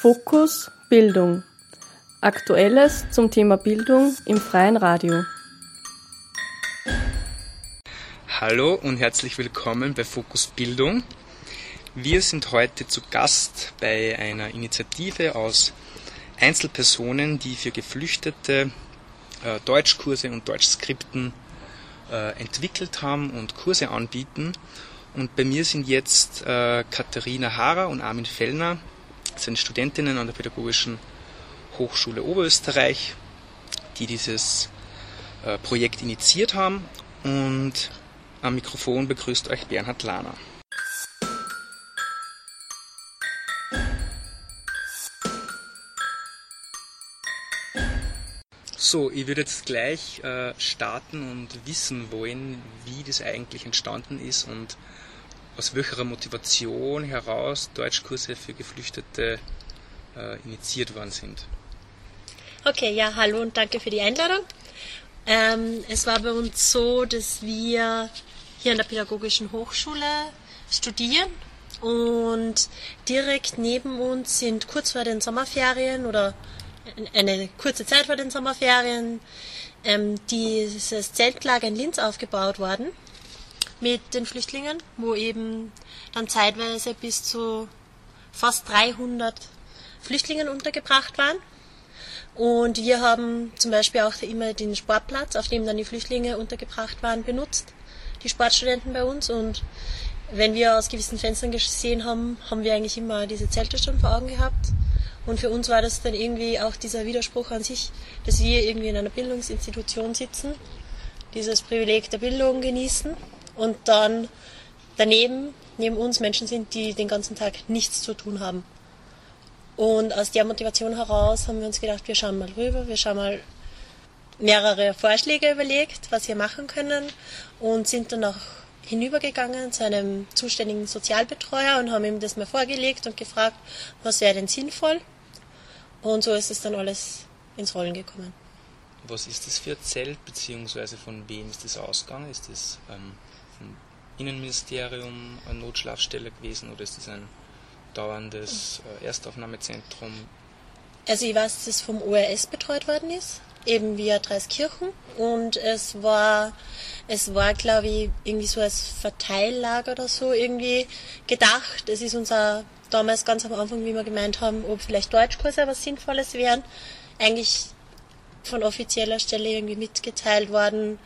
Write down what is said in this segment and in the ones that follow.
Fokus Bildung. Aktuelles zum Thema Bildung im freien Radio. Hallo und herzlich willkommen bei Fokus Bildung. Wir sind heute zu Gast bei einer Initiative aus Einzelpersonen, die für Geflüchtete äh, Deutschkurse und Deutschskripten äh, entwickelt haben und Kurse anbieten. Und bei mir sind jetzt äh, Katharina Haarer und Armin Fellner, sind Studentinnen an der Pädagogischen Hochschule Oberösterreich, die dieses äh, Projekt initiiert haben. Und am Mikrofon begrüßt euch Bernhard Lahner. So, ich würde jetzt gleich äh, starten und wissen wollen, wie das eigentlich entstanden ist und aus welcher Motivation heraus Deutschkurse für Geflüchtete äh, initiiert worden sind. Okay, ja, hallo und danke für die Einladung. Ähm, es war bei uns so, dass wir hier an der Pädagogischen Hochschule studieren und direkt neben uns sind kurz vor den Sommerferien oder eine kurze Zeit vor den Sommerferien ähm, dieses Zeltlager in Linz aufgebaut worden mit den Flüchtlingen, wo eben dann zeitweise bis zu fast 300 Flüchtlingen untergebracht waren. Und wir haben zum Beispiel auch immer den Sportplatz, auf dem dann die Flüchtlinge untergebracht waren, benutzt, die Sportstudenten bei uns. Und wenn wir aus gewissen Fenstern gesehen haben, haben wir eigentlich immer diese Zelte schon vor Augen gehabt. Und für uns war das dann irgendwie auch dieser Widerspruch an sich, dass wir irgendwie in einer Bildungsinstitution sitzen, dieses Privileg der Bildung genießen und dann daneben, neben uns Menschen sind, die den ganzen Tag nichts zu tun haben. Und aus der Motivation heraus haben wir uns gedacht, wir schauen mal rüber, wir schauen mal mehrere Vorschläge überlegt, was wir machen können und sind dann auch hinübergegangen zu einem zuständigen Sozialbetreuer und haben ihm das mal vorgelegt und gefragt, was wäre denn sinnvoll. Und so ist es dann alles ins Rollen gekommen. Was ist das für ein Zelt, beziehungsweise von wem ist das ausgegangen? Ist das ähm, Innenministerium eine Notschlafstelle gewesen oder ist das ein dauerndes äh, Erstaufnahmezentrum? Also ich weiß, dass es vom ORS betreut worden ist, eben via Dreiskirchen. Und es war, es war, glaube ich, irgendwie so als Verteillager oder so irgendwie gedacht. Es ist unser damals ganz am Anfang, wie wir gemeint haben, ob vielleicht Deutschkurse was Sinnvolles wären, eigentlich von offizieller Stelle irgendwie mitgeteilt worden,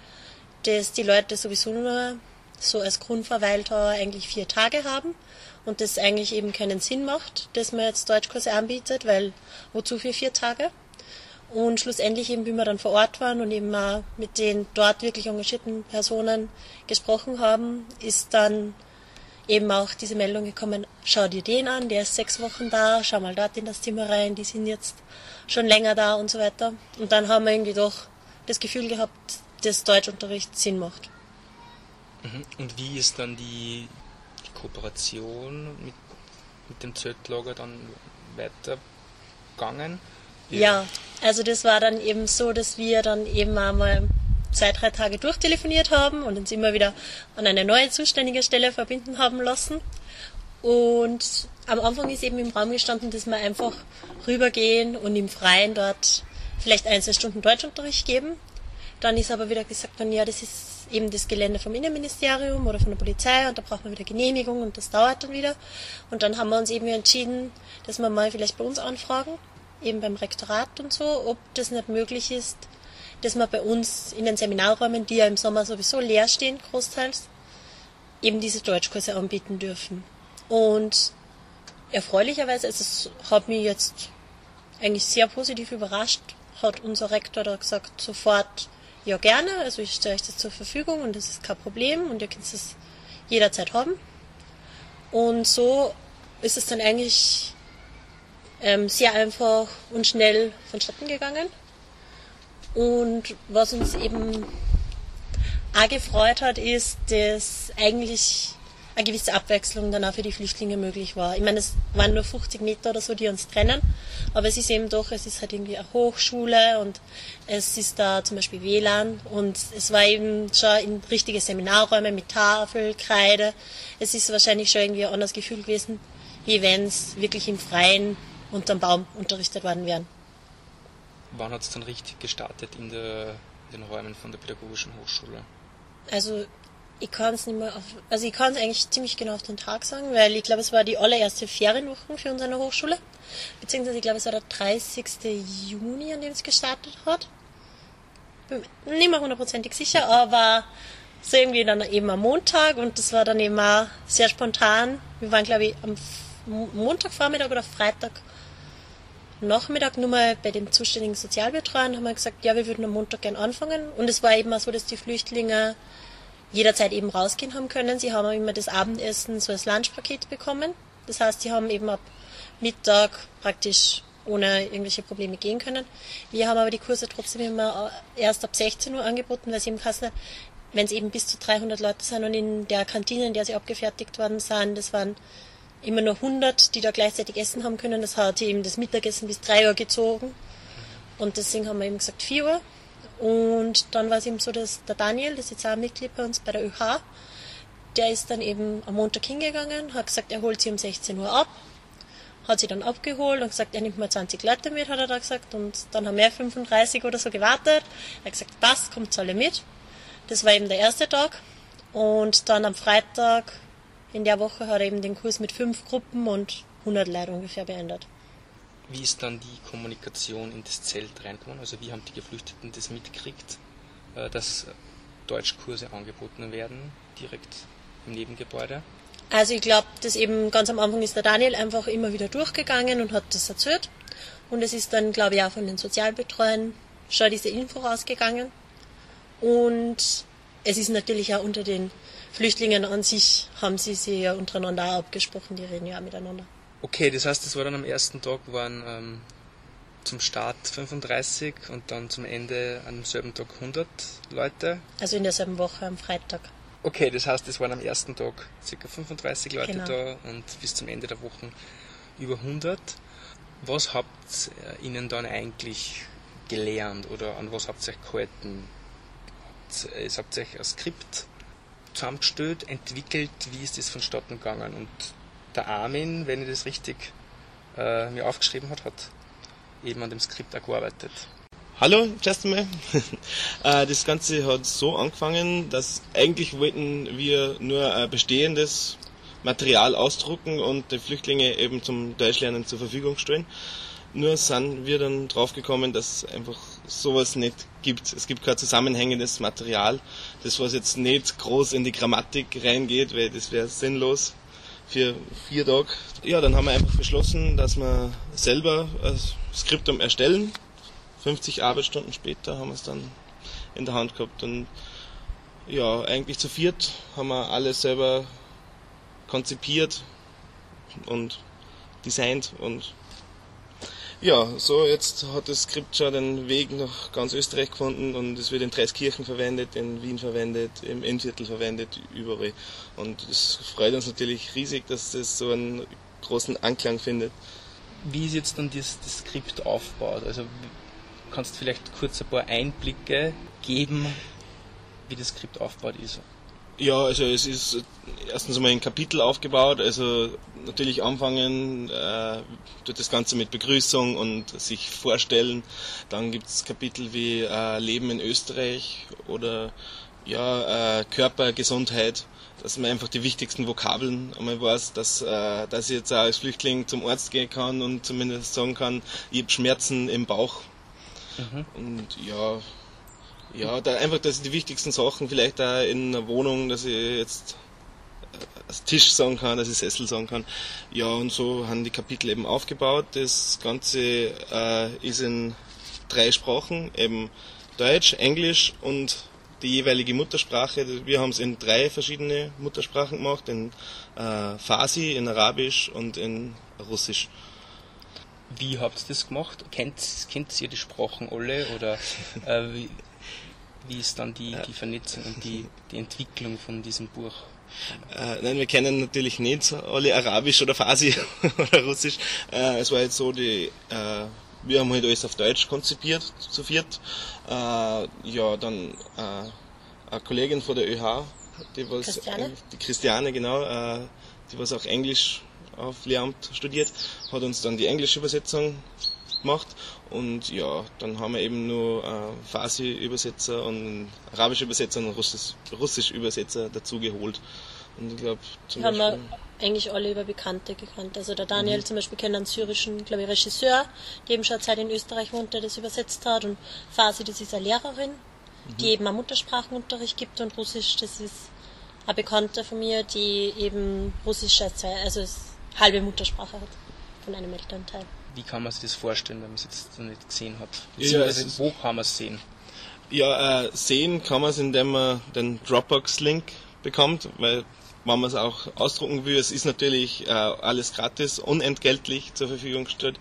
dass die Leute sowieso nur so als Grundverweildauer eigentlich vier Tage haben und das eigentlich eben keinen Sinn macht, dass man jetzt Deutschkurse anbietet, weil wozu für vier Tage? Und schlussendlich eben, wie wir dann vor Ort waren und eben auch mit den dort wirklich engagierten Personen gesprochen haben, ist dann eben auch diese Meldung gekommen, schau dir den an, der ist sechs Wochen da, schau mal dort in das Zimmer rein, die sind jetzt schon länger da und so weiter. Und dann haben wir irgendwie doch das Gefühl gehabt, dass Deutschunterricht Sinn macht. Mhm. Und wie ist dann die, die Kooperation mit, mit dem Zeltlager dann weitergegangen? Ja. ja, also das war dann eben so, dass wir dann eben einmal zwei, drei Tage durchtelefoniert haben und uns immer wieder an eine neue zuständige Stelle verbinden haben lassen. Und am Anfang ist eben im Raum gestanden, dass wir einfach rübergehen und im Freien dort vielleicht ein, zwei Stunden Deutschunterricht geben. Dann ist aber wieder gesagt worden, ja, das ist eben das Gelände vom Innenministerium oder von der Polizei und da braucht man wieder Genehmigung und das dauert dann wieder. Und dann haben wir uns eben entschieden, dass wir mal vielleicht bei uns anfragen, eben beim Rektorat und so, ob das nicht möglich ist, dass wir bei uns in den Seminarräumen, die ja im Sommer sowieso leer stehen, großteils, eben diese Deutschkurse anbieten dürfen. Und erfreulicherweise, also es hat mich jetzt eigentlich sehr positiv überrascht, hat unser Rektor da gesagt, sofort, ja gerne, also ich stelle euch das zur Verfügung und das ist kein Problem und ihr könnt es jederzeit haben. Und so ist es dann eigentlich ähm, sehr einfach und schnell vonstatten gegangen. Und was uns eben auch gefreut hat, ist, dass eigentlich eine gewisse Abwechslung dann auch für die Flüchtlinge möglich war. Ich meine, es waren nur 50 Meter oder so, die uns trennen, aber es ist eben doch, es ist halt irgendwie eine Hochschule und es ist da zum Beispiel WLAN und es war eben schon in richtige Seminarräume mit Tafel, Kreide. Es ist wahrscheinlich schon irgendwie ein anderes Gefühl gewesen, wie wenn es wirklich im Freien unterm Baum unterrichtet worden wären. Wann hat es dann richtig gestartet in, der, in den Räumen von der Pädagogischen Hochschule? Also ich kann es nicht mehr auf, also ich kann es eigentlich ziemlich genau auf den Tag sagen, weil ich glaube, es war die allererste Ferienwoche für unsere Hochschule. Beziehungsweise ich glaube, es war der 30. Juni, an dem es gestartet hat. Bin nicht mehr hundertprozentig sicher, aber so irgendwie dann eben am Montag und das war dann eben auch sehr spontan. Wir waren, glaube ich, am Montagvormittag oder Freitag Nachmittag nur mal bei dem zuständigen Sozialbetreuer und haben gesagt, ja, wir würden am Montag gern anfangen. Und es war eben auch so, dass die Flüchtlinge jederzeit eben rausgehen haben können. Sie haben immer das Abendessen so als Lunchpaket bekommen. Das heißt, sie haben eben ab Mittag praktisch ohne irgendwelche Probleme gehen können. Wir haben aber die Kurse trotzdem immer erst ab 16 Uhr angeboten, weil sie im Kassel, wenn es eben bis zu 300 Leute sind und in der Kantine, in der sie abgefertigt worden sind, das waren immer nur 100, die da gleichzeitig essen haben können. Das hat eben das Mittagessen bis 3 Uhr gezogen. Und deswegen haben wir eben gesagt 4 Uhr. Und dann war es eben so, dass der Daniel, das ist jetzt auch ein Mitglied bei uns bei der ÖH, der ist dann eben am Montag hingegangen, hat gesagt, er holt sie um 16 Uhr ab, hat sie dann abgeholt und gesagt, er nimmt mal 20 Leute mit, hat er da gesagt. Und dann haben wir 35 oder so gewartet. Er hat gesagt, passt, kommt alle mit. Das war eben der erste Tag. Und dann am Freitag in der Woche hat er eben den Kurs mit fünf Gruppen und 100 Leuten ungefähr beendet. Wie ist dann die Kommunikation in das Zelt reingekommen? Also wie haben die Geflüchteten das mitgekriegt, äh, dass Deutschkurse angeboten werden, direkt im Nebengebäude? Also ich glaube, dass eben ganz am Anfang ist der Daniel einfach immer wieder durchgegangen und hat das erzählt. Und es ist dann, glaube ich, auch von den Sozialbetreuern schon diese Info rausgegangen. Und es ist natürlich auch unter den Flüchtlingen an sich, haben sie sich ja untereinander auch abgesprochen, die reden ja auch miteinander. Okay, das heißt, es war dann am ersten Tag waren ähm, zum Start 35 und dann zum Ende am selben Tag 100 Leute. Also in derselben Woche am Freitag. Okay, das heißt, es waren am ersten Tag ca. 35 Leute genau. da und bis zum Ende der Woche über 100. Was habt ihr ihnen dann eigentlich gelernt oder an was habt ihr euch gehalten? Ihr habt euch ein Skript zusammengestellt, entwickelt, wie ist das vonstatten gegangen? Und der Armin, wenn ich das richtig äh, mir aufgeschrieben hat, hat eben an dem Skript auch gearbeitet. Hallo, erst einmal. Äh, das Ganze hat so angefangen, dass eigentlich wollten wir nur bestehendes Material ausdrucken und die Flüchtlinge eben zum Deutschlernen zur Verfügung stellen. Nur sind wir dann draufgekommen, dass einfach sowas nicht gibt. Es gibt kein zusammenhängendes Material, das was jetzt nicht groß in die Grammatik reingeht, weil das wäre sinnlos für vier Tage. Ja, dann haben wir einfach beschlossen, dass wir selber ein Skriptum erstellen. 50 Arbeitsstunden später haben wir es dann in der Hand gehabt. Und ja, eigentlich zu viert haben wir alles selber konzipiert und designt und ja, so jetzt hat das Skript schon den Weg nach ganz Österreich gefunden und es wird in Dreiskirchen verwendet, in Wien verwendet, im Innviertel verwendet, überall. Und es freut uns natürlich riesig, dass das so einen großen Anklang findet. Wie ist jetzt dann das, das Skript aufgebaut? Also kannst du vielleicht kurz ein paar Einblicke geben, wie das Skript aufgebaut ist? Ja, also es ist erstens einmal ein Kapitel aufgebaut, also natürlich anfangen, äh, das Ganze mit Begrüßung und sich vorstellen. Dann gibt es Kapitel wie äh, Leben in Österreich oder ja, äh, Körpergesundheit, dass man einfach die wichtigsten Vokabeln einmal weiß, dass, äh, dass ich jetzt auch als Flüchtling zum Arzt gehen kann und zumindest sagen kann, ich habe Schmerzen im Bauch. Mhm. Und ja, ja, da einfach, dass ich die wichtigsten Sachen vielleicht da in einer Wohnung, dass ich jetzt als Tisch sagen kann, dass ich Sessel sagen kann. Ja, und so haben die Kapitel eben aufgebaut. Das Ganze äh, ist in drei Sprachen, eben Deutsch, Englisch und die jeweilige Muttersprache. Wir haben es in drei verschiedene Muttersprachen gemacht, in äh, Farsi, in Arabisch und in Russisch. Wie habt ihr das gemacht? Kennt, kennt ihr die Sprachen alle oder äh, wie, ist dann die, die Vernetzung und die, die Entwicklung von diesem Buch? Äh, nein, wir kennen natürlich nicht alle Arabisch oder Farsi oder Russisch. Äh, es war jetzt so, die, äh, wir haben halt alles auf Deutsch konzipiert, zu viert. Äh, ja, dann äh, eine Kollegin von der ÖH, die was, Christiane? die Christiane, genau, äh, die was auch Englisch auf Lehramt studiert, hat uns dann die englische Übersetzung gemacht und ja, dann haben wir eben nur äh, Farsi-Übersetzer und arabische Übersetzer und Russisch-Übersetzer dazu geholt. Und ich glaube, zum haben Beispiel, wir eigentlich alle über Bekannte gekannt. Also der Daniel mhm. zum Beispiel kennt einen syrischen, glaube ich, Regisseur, der eben schon Zeit in Österreich wohnt, der das übersetzt hat. Und Farsi, das ist eine Lehrerin, mhm. die eben einen Muttersprachenunterricht gibt. Und Russisch, das ist eine Bekannte von mir, die eben Russisch als zwei, also als halbe Muttersprache hat von einem Elternteil wie kann man sich das vorstellen, wenn man es jetzt noch nicht gesehen hat? Beziehungsweise ja, wo kann man es sehen? Ja, äh, sehen kann man es, indem man den Dropbox-Link bekommt, weil wenn man es auch ausdrucken will, es ist natürlich äh, alles gratis, unentgeltlich zur Verfügung gestellt.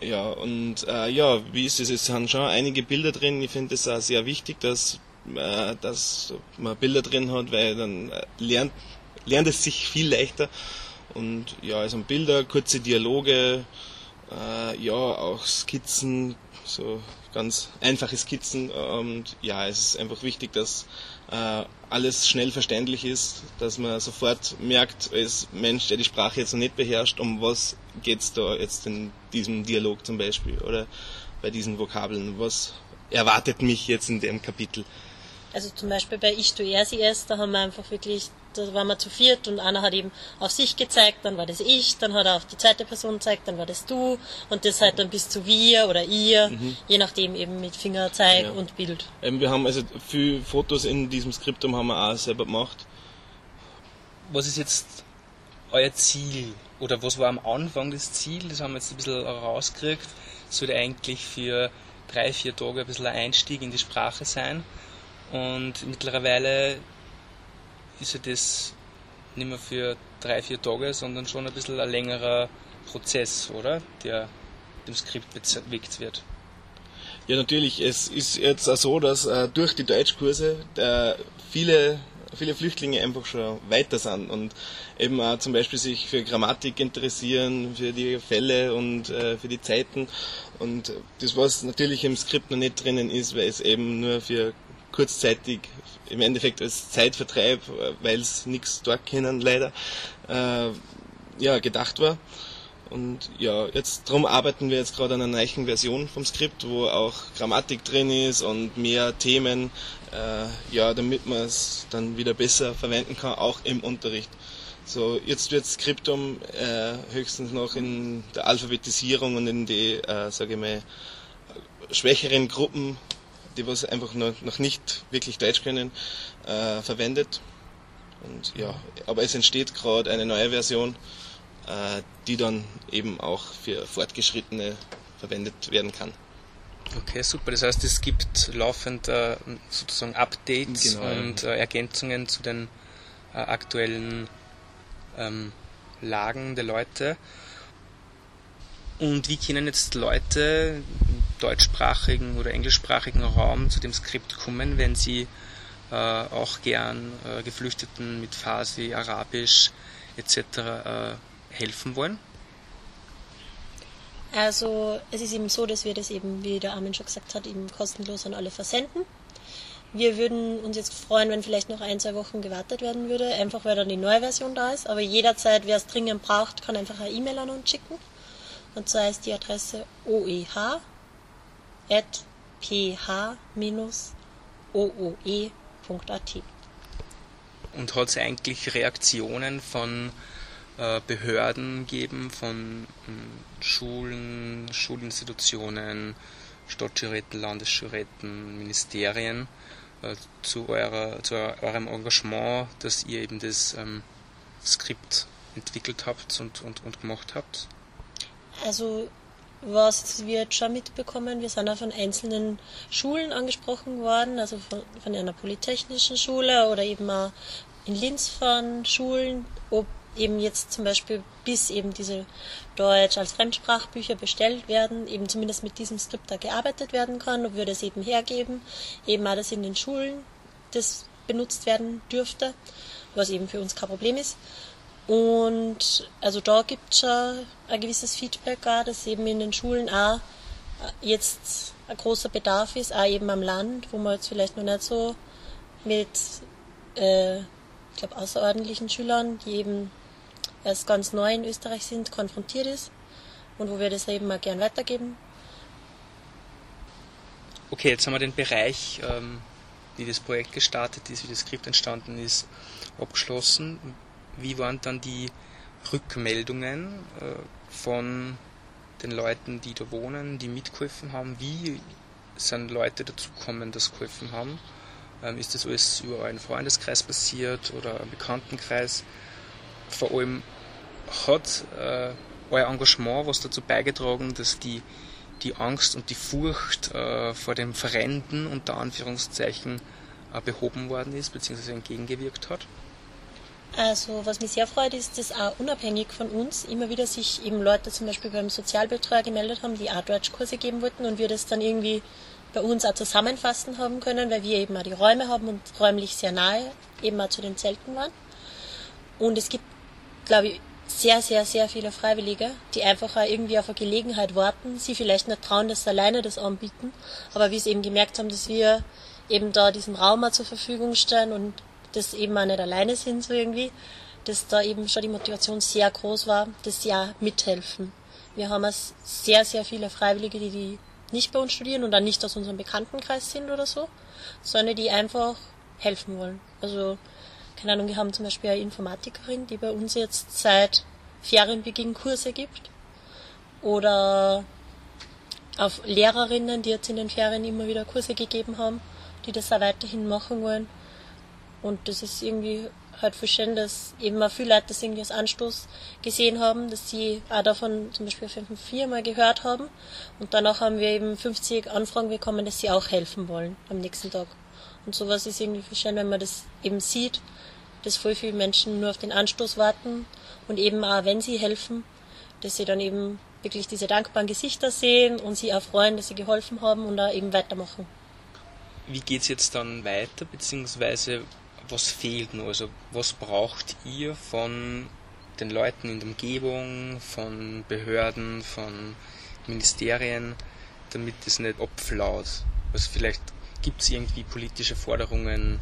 Ja, und äh, ja, wie ist es? Es sind schon einige Bilder drin. Ich finde es auch sehr wichtig, dass, äh, dass man Bilder drin hat, weil dann äh, lernt, lernt es sich viel leichter. Und ja, also Bilder, kurze Dialoge, äh, ja, auch Skizzen, so ganz einfache Skizzen. Und ja, es ist einfach wichtig, dass äh, alles schnell verständlich ist, dass man sofort merkt, als Mensch, der die Sprache jetzt noch nicht beherrscht, um was geht's da jetzt in diesem Dialog zum Beispiel oder bei diesen Vokabeln, was erwartet mich jetzt in dem Kapitel. Also zum Beispiel bei Ich, du, er, sie, es, da haben wir einfach wirklich da waren wir zu viert und einer hat eben auf sich gezeigt, dann war das ich, dann hat er auf die zweite Person gezeigt, dann war das du und das halt dann bis zu wir oder ihr, mhm. je nachdem eben mit Fingerzeig ja. und Bild. Ähm, wir haben also viele Fotos in diesem Skriptum haben wir auch selber gemacht. Was ist jetzt euer Ziel oder was war am Anfang das Ziel? Das haben wir jetzt ein bisschen rausgekriegt. Sollte eigentlich für drei, vier Tage ein bisschen ein Einstieg in die Sprache sein. Und mittlerweile ist ja das nicht mehr für drei, vier Tage, sondern schon ein bisschen ein längerer Prozess, oder? Der dem Skript bewegt wird. Ja, natürlich. Es ist jetzt auch so, dass äh, durch die Deutschkurse äh, viele, viele Flüchtlinge einfach schon weiter sind und eben auch zum Beispiel sich für Grammatik interessieren, für die Fälle und äh, für die Zeiten. Und das, was natürlich im Skript noch nicht drinnen ist, weil es eben nur für kurzzeitig im Endeffekt als Zeitvertreib, weil es nichts dort kennen leider, äh, ja, gedacht war. Und ja, jetzt drum arbeiten wir jetzt gerade an einer neuen Version vom Skript, wo auch Grammatik drin ist und mehr Themen, äh, ja, damit man es dann wieder besser verwenden kann, auch im Unterricht. So, jetzt wird Skriptum äh, höchstens noch in der Alphabetisierung und in die, äh, sage ich mal, schwächeren Gruppen die was einfach noch, noch nicht wirklich Deutsch können, äh, verwendet. Und ja, aber es entsteht gerade eine neue Version, äh, die dann eben auch für Fortgeschrittene verwendet werden kann. Okay, super. Das heißt, es gibt laufend äh, sozusagen Updates genau, und äh, Ergänzungen zu den äh, aktuellen ähm, Lagen der Leute. Und wie können jetzt Leute deutschsprachigen oder englischsprachigen Raum zu dem Skript kommen, wenn sie äh, auch gern äh, Geflüchteten mit Farsi, Arabisch etc. Äh, helfen wollen? Also es ist eben so, dass wir das eben, wie der Armin schon gesagt hat, eben kostenlos an alle versenden. Wir würden uns jetzt freuen, wenn vielleicht noch ein, zwei Wochen gewartet werden würde, einfach weil dann die neue Version da ist. Aber jederzeit, wer es dringend braucht, kann einfach eine E-Mail an uns schicken. Und zwar ist die Adresse oeh ph-ooe.at. Und hat es eigentlich Reaktionen von äh, Behörden gegeben, von ähm, Schulen, Schulinstitutionen, Stadtjuräten, Landesjuräten, Ministerien äh, zu, eurer, zu eurem Engagement, dass ihr eben das ähm, Skript entwickelt habt und, und, und gemacht habt? Also was wir jetzt schon mitbekommen, wir sind auch von einzelnen Schulen angesprochen worden, also von, von einer polytechnischen Schule oder eben auch in Linz von Schulen, ob eben jetzt zum Beispiel bis eben diese Deutsch als Fremdsprachbücher bestellt werden, eben zumindest mit diesem Skript da gearbeitet werden kann, ob wir das eben hergeben, eben auch, dass in den Schulen das benutzt werden dürfte, was eben für uns kein Problem ist. Und also da gibt es schon ein gewisses Feedback auch, dass eben in den Schulen auch jetzt ein großer Bedarf ist, auch eben am Land, wo man jetzt vielleicht noch nicht so mit, äh, ich glaube, außerordentlichen Schülern, die eben als ganz neu in Österreich sind, konfrontiert ist und wo wir das eben auch gern weitergeben. Okay, jetzt haben wir den Bereich, ähm, wie das Projekt gestartet ist, wie das Skript entstanden ist, abgeschlossen. Wie waren dann die Rückmeldungen äh, von den Leuten, die da wohnen, die mitgeholfen haben? Wie sind Leute dazugekommen, das geholfen haben? Ähm, ist das alles über einen Freundeskreis passiert oder einen Bekanntenkreis? Vor allem hat äh, euer Engagement was dazu beigetragen, dass die, die Angst und die Furcht äh, vor dem Verrenden unter Anführungszeichen äh, behoben worden ist, beziehungsweise entgegengewirkt hat? Also was mich sehr freut, ist, dass auch unabhängig von uns immer wieder sich eben Leute zum Beispiel beim Sozialbetreuer gemeldet haben, die auch Deutschkurse geben wollten und wir das dann irgendwie bei uns auch zusammenfassen haben können, weil wir eben auch die Räume haben und räumlich sehr nahe eben auch zu den Zelten waren. Und es gibt, glaube ich, sehr, sehr, sehr viele Freiwillige, die einfach auch irgendwie auf eine Gelegenheit warten, sie vielleicht nicht trauen, dass sie alleine das anbieten, aber wie sie eben gemerkt haben, dass wir eben da diesen Raum auch zur Verfügung stellen und das eben auch nicht alleine sind, so irgendwie, dass da eben schon die Motivation sehr groß war, dass sie auch mithelfen. Wir haben sehr, sehr viele Freiwillige, die, die nicht bei uns studieren und dann nicht aus unserem Bekanntenkreis sind oder so, sondern die einfach helfen wollen. Also, keine Ahnung, wir haben zum Beispiel eine Informatikerin, die bei uns jetzt seit Ferienbeginn Kurse gibt. Oder auf Lehrerinnen, die jetzt in den Ferien immer wieder Kurse gegeben haben, die das auch weiterhin machen wollen. Und das ist irgendwie halt voll schön, dass eben auch viele Leute das irgendwie als Anstoß gesehen haben, dass sie auch davon zum Beispiel 5.4 mal gehört haben. Und danach haben wir eben 50 Anfragen bekommen, dass sie auch helfen wollen am nächsten Tag. Und sowas ist irgendwie voll schön, wenn man das eben sieht, dass voll viele Menschen nur auf den Anstoß warten und eben auch, wenn sie helfen, dass sie dann eben wirklich diese dankbaren Gesichter sehen und sie auch freuen, dass sie geholfen haben und da eben weitermachen. Wie geht's jetzt dann weiter, beziehungsweise was fehlt noch? Also was braucht ihr von den Leuten in der Umgebung, von Behörden, von Ministerien, damit es nicht abflaut? Also vielleicht gibt es irgendwie politische Forderungen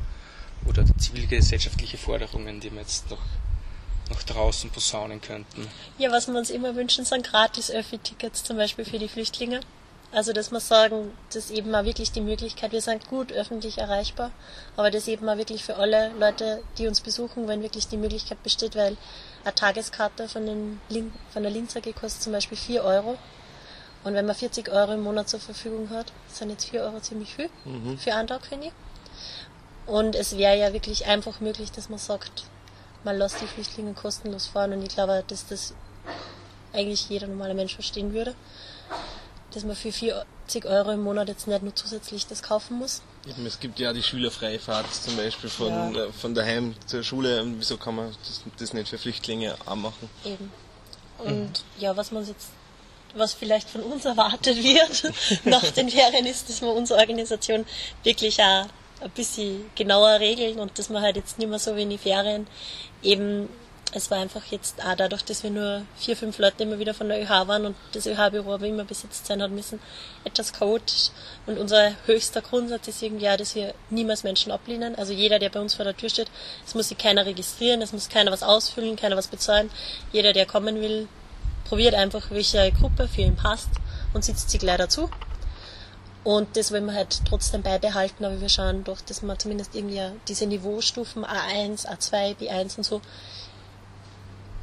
oder zivilgesellschaftliche Forderungen, die wir jetzt noch, noch draußen posaunen könnten? Ja, was wir uns immer wünschen, sind gratis Öffi-Tickets zum Beispiel für die Flüchtlinge. Also, dass wir sagen, das ist eben mal wirklich die Möglichkeit, wir sind gut öffentlich erreichbar, aber das eben mal wirklich für alle Leute, die uns besuchen, wenn wirklich die Möglichkeit besteht, weil eine Tageskarte von, den Lin von der Linzer kostet zum Beispiel 4 Euro. Und wenn man 40 Euro im Monat zur Verfügung hat, sind jetzt 4 Euro ziemlich viel mhm. für einen Tag, finde ich. Und es wäre ja wirklich einfach möglich, dass man sagt, man lässt die Flüchtlinge kostenlos fahren und ich glaube, dass das eigentlich jeder normale Mensch verstehen würde dass man für 40 Euro im Monat jetzt nicht nur zusätzlich das kaufen muss. Eben, es gibt ja die schülerfreie Fahrt zum Beispiel von, ja. äh, von daheim zur Schule. Wieso kann man das, das nicht für Flüchtlinge auch machen? Eben. Und mhm. ja, was man jetzt, was vielleicht von uns erwartet wird nach den Ferien ist, dass wir unsere Organisation wirklich auch ein bisschen genauer regeln und dass man halt jetzt nicht mehr so wie in die Ferien eben es war einfach jetzt auch dadurch, dass wir nur vier, fünf Leute immer wieder von der ÖH waren und das ÖH-Büro aber immer besetzt sein hat müssen, etwas chaotisch. Und unser höchster Grundsatz ist irgendwie auch, dass wir niemals Menschen ablehnen. Also jeder, der bei uns vor der Tür steht, es muss sich keiner registrieren, es muss keiner was ausfüllen, keiner was bezahlen. Jeder, der kommen will, probiert einfach, welche Gruppe für ihn passt und sitzt sich gleich dazu. Und das wollen wir halt trotzdem beibehalten, aber wir schauen doch, dass wir zumindest irgendwie diese Niveaustufen A1, A2, B1 und so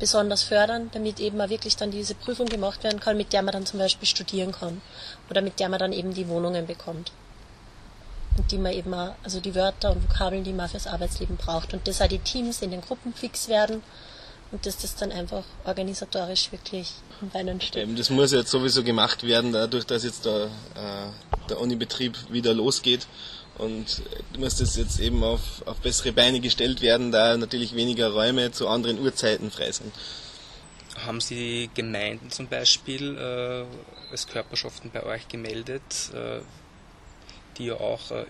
besonders fördern, damit eben auch wirklich dann diese Prüfung gemacht werden kann, mit der man dann zum Beispiel studieren kann oder mit der man dann eben die Wohnungen bekommt. Und die man eben auch, also die Wörter und Vokabeln, die man fürs Arbeitsleben braucht. Und dass auch die Teams in den Gruppen fix werden und dass das dann einfach organisatorisch wirklich am Beinen steht. Das muss jetzt sowieso gemacht werden, dadurch, dass jetzt der, äh, der Unibetrieb wieder losgeht und muss das jetzt eben auf, auf bessere Beine gestellt werden, da natürlich weniger Räume zu anderen Uhrzeiten frei sind. Haben Sie Gemeinden zum Beispiel äh, als Körperschaften bei euch gemeldet, äh, die ja auch äh,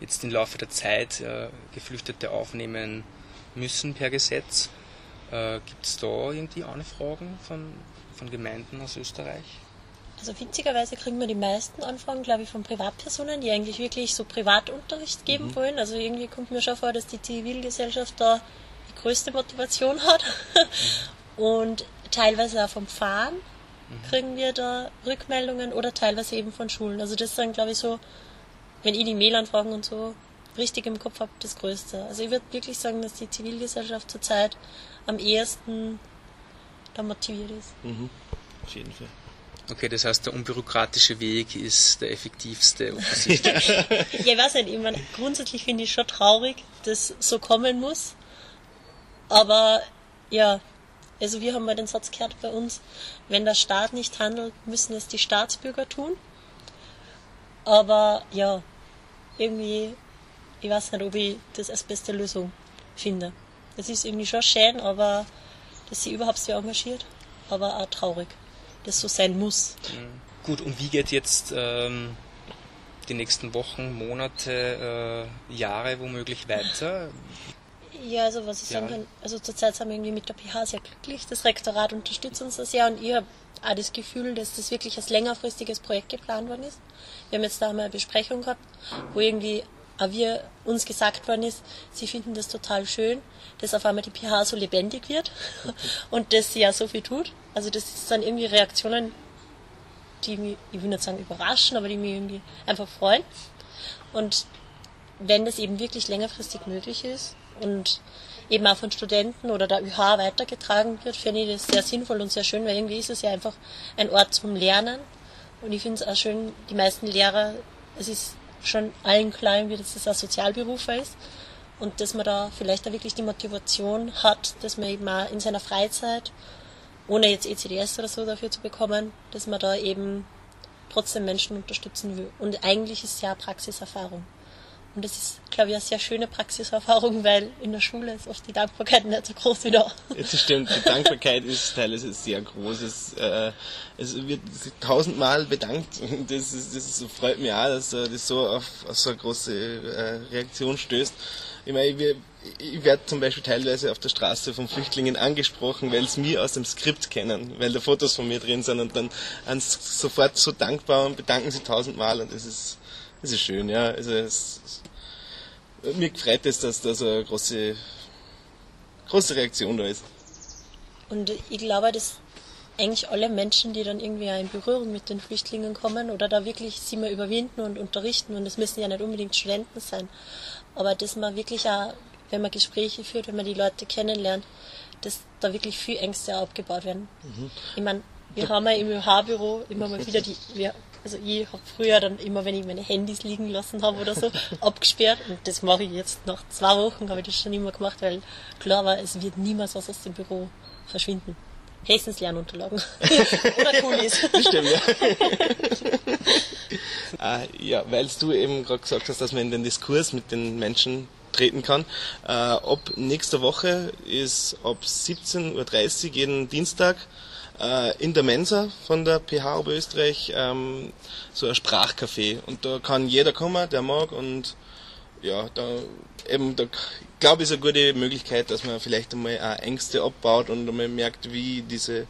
jetzt im Laufe der Zeit äh, Geflüchtete aufnehmen müssen per Gesetz? Äh, Gibt es da irgendwie Anfragen von, von Gemeinden aus Österreich? Also witzigerweise kriegen wir die meisten Anfragen, glaube ich, von Privatpersonen, die eigentlich wirklich so Privatunterricht geben mhm. wollen. Also irgendwie kommt mir schon vor, dass die Zivilgesellschaft da die größte Motivation hat. Mhm. Und teilweise auch vom Fahren kriegen wir da Rückmeldungen oder teilweise eben von Schulen. Also das ist dann, glaube ich, so, wenn ich die Mail-Anfragen und so richtig im Kopf habe, das Größte. Also ich würde wirklich sagen, dass die Zivilgesellschaft zurzeit am ehesten da motiviert ist. Mhm. Auf jeden Fall. Okay, das heißt, der unbürokratische Weg ist der effektivste offensichtlich. ja, ich weiß nicht, ich meine, grundsätzlich finde ich schon traurig, dass so kommen muss. Aber ja, also wir haben mal den Satz gehört bei uns, wenn der Staat nicht handelt, müssen es die Staatsbürger tun. Aber ja, irgendwie, ich weiß nicht, ob ich das als beste Lösung finde. Es ist irgendwie schon schön, aber dass sie überhaupt so engagiert, aber auch traurig, dass so sein muss. Gut, und wie geht jetzt ähm, die nächsten Wochen, Monate, äh, Jahre womöglich weiter? Ja, also was ich sagen kann, also zurzeit sind wir irgendwie mit der PH sehr glücklich. Das Rektorat unterstützt uns das ja und ich habe auch das Gefühl, dass das wirklich als längerfristiges Projekt geplant worden ist. Wir haben jetzt da mal eine Besprechung gehabt, wo irgendwie auch wir uns gesagt worden ist, sie finden das total schön, dass auf einmal die PH so lebendig wird und dass sie ja so viel tut. Also das sind irgendwie Reaktionen, die mich, ich will nicht sagen überraschen, aber die mich irgendwie einfach freuen. Und wenn das eben wirklich längerfristig möglich ist und eben auch von Studenten oder der ÜH weitergetragen wird, finde ich das sehr sinnvoll und sehr schön, weil irgendwie ist es ja einfach ein Ort zum Lernen. Und ich finde es auch schön, die meisten Lehrer, es ist schon allen klar, dass das ein Sozialberuf ist und dass man da vielleicht auch wirklich die Motivation hat, dass man eben auch in seiner Freizeit, ohne jetzt ECDS oder so dafür zu bekommen, dass man da eben trotzdem Menschen unterstützen will. Und eigentlich ist es ja Praxiserfahrung. Und das ist, glaube ich, eine sehr schöne Praxiserfahrung, weil in der Schule ist oft die Dankbarkeit nicht so groß wie da. Das stimmt, die Dankbarkeit ist teilweise sehr groß. Es, äh, es wird tausendmal bedankt. Das, ist, das freut mich auch, dass das so auf, auf so eine große äh, Reaktion stößt. Ich meine, ich, ich werde zum Beispiel teilweise auf der Straße von Flüchtlingen angesprochen, weil sie mir aus dem Skript kennen, weil da Fotos von mir drin sind und dann sie sofort so dankbar und bedanken sich tausendmal und das ist, das ist schön, ja. Also es, mir freut es, dass da so eine große, große Reaktion da ist. Und ich glaube, dass eigentlich alle Menschen, die dann irgendwie in Berührung mit den Flüchtlingen kommen oder da wirklich sie mal überwinden und unterrichten, und es müssen ja nicht unbedingt Studenten sein, aber dass man wirklich auch, wenn man Gespräche führt, wenn man die Leute kennenlernt, dass da wirklich viel Ängste abgebaut werden. Mhm. Ich meine, wir haben ja im ÖH-Büro immer mal wieder die, wir also ich habe früher dann immer, wenn ich meine Handys liegen lassen habe oder so, abgesperrt. Und das mache ich jetzt nach zwei Wochen, habe ich das schon immer gemacht, weil klar war, es wird niemals was aus dem Büro verschwinden. Hessens Lernunterlagen. oder Kulis. Stimmt, ja. ah, ja, weil du eben gerade gesagt hast, dass man in den Diskurs mit den Menschen treten kann. Äh, ab nächster Woche ist ab 17.30 Uhr jeden Dienstag äh, in der Mensa von der PH Oberösterreich ähm, so ein Sprachcafé und da kann jeder kommen, der mag und ja, da eben, da glaube ich, ist eine gute Möglichkeit, dass man vielleicht einmal auch Ängste abbaut und einmal merkt, wie diese,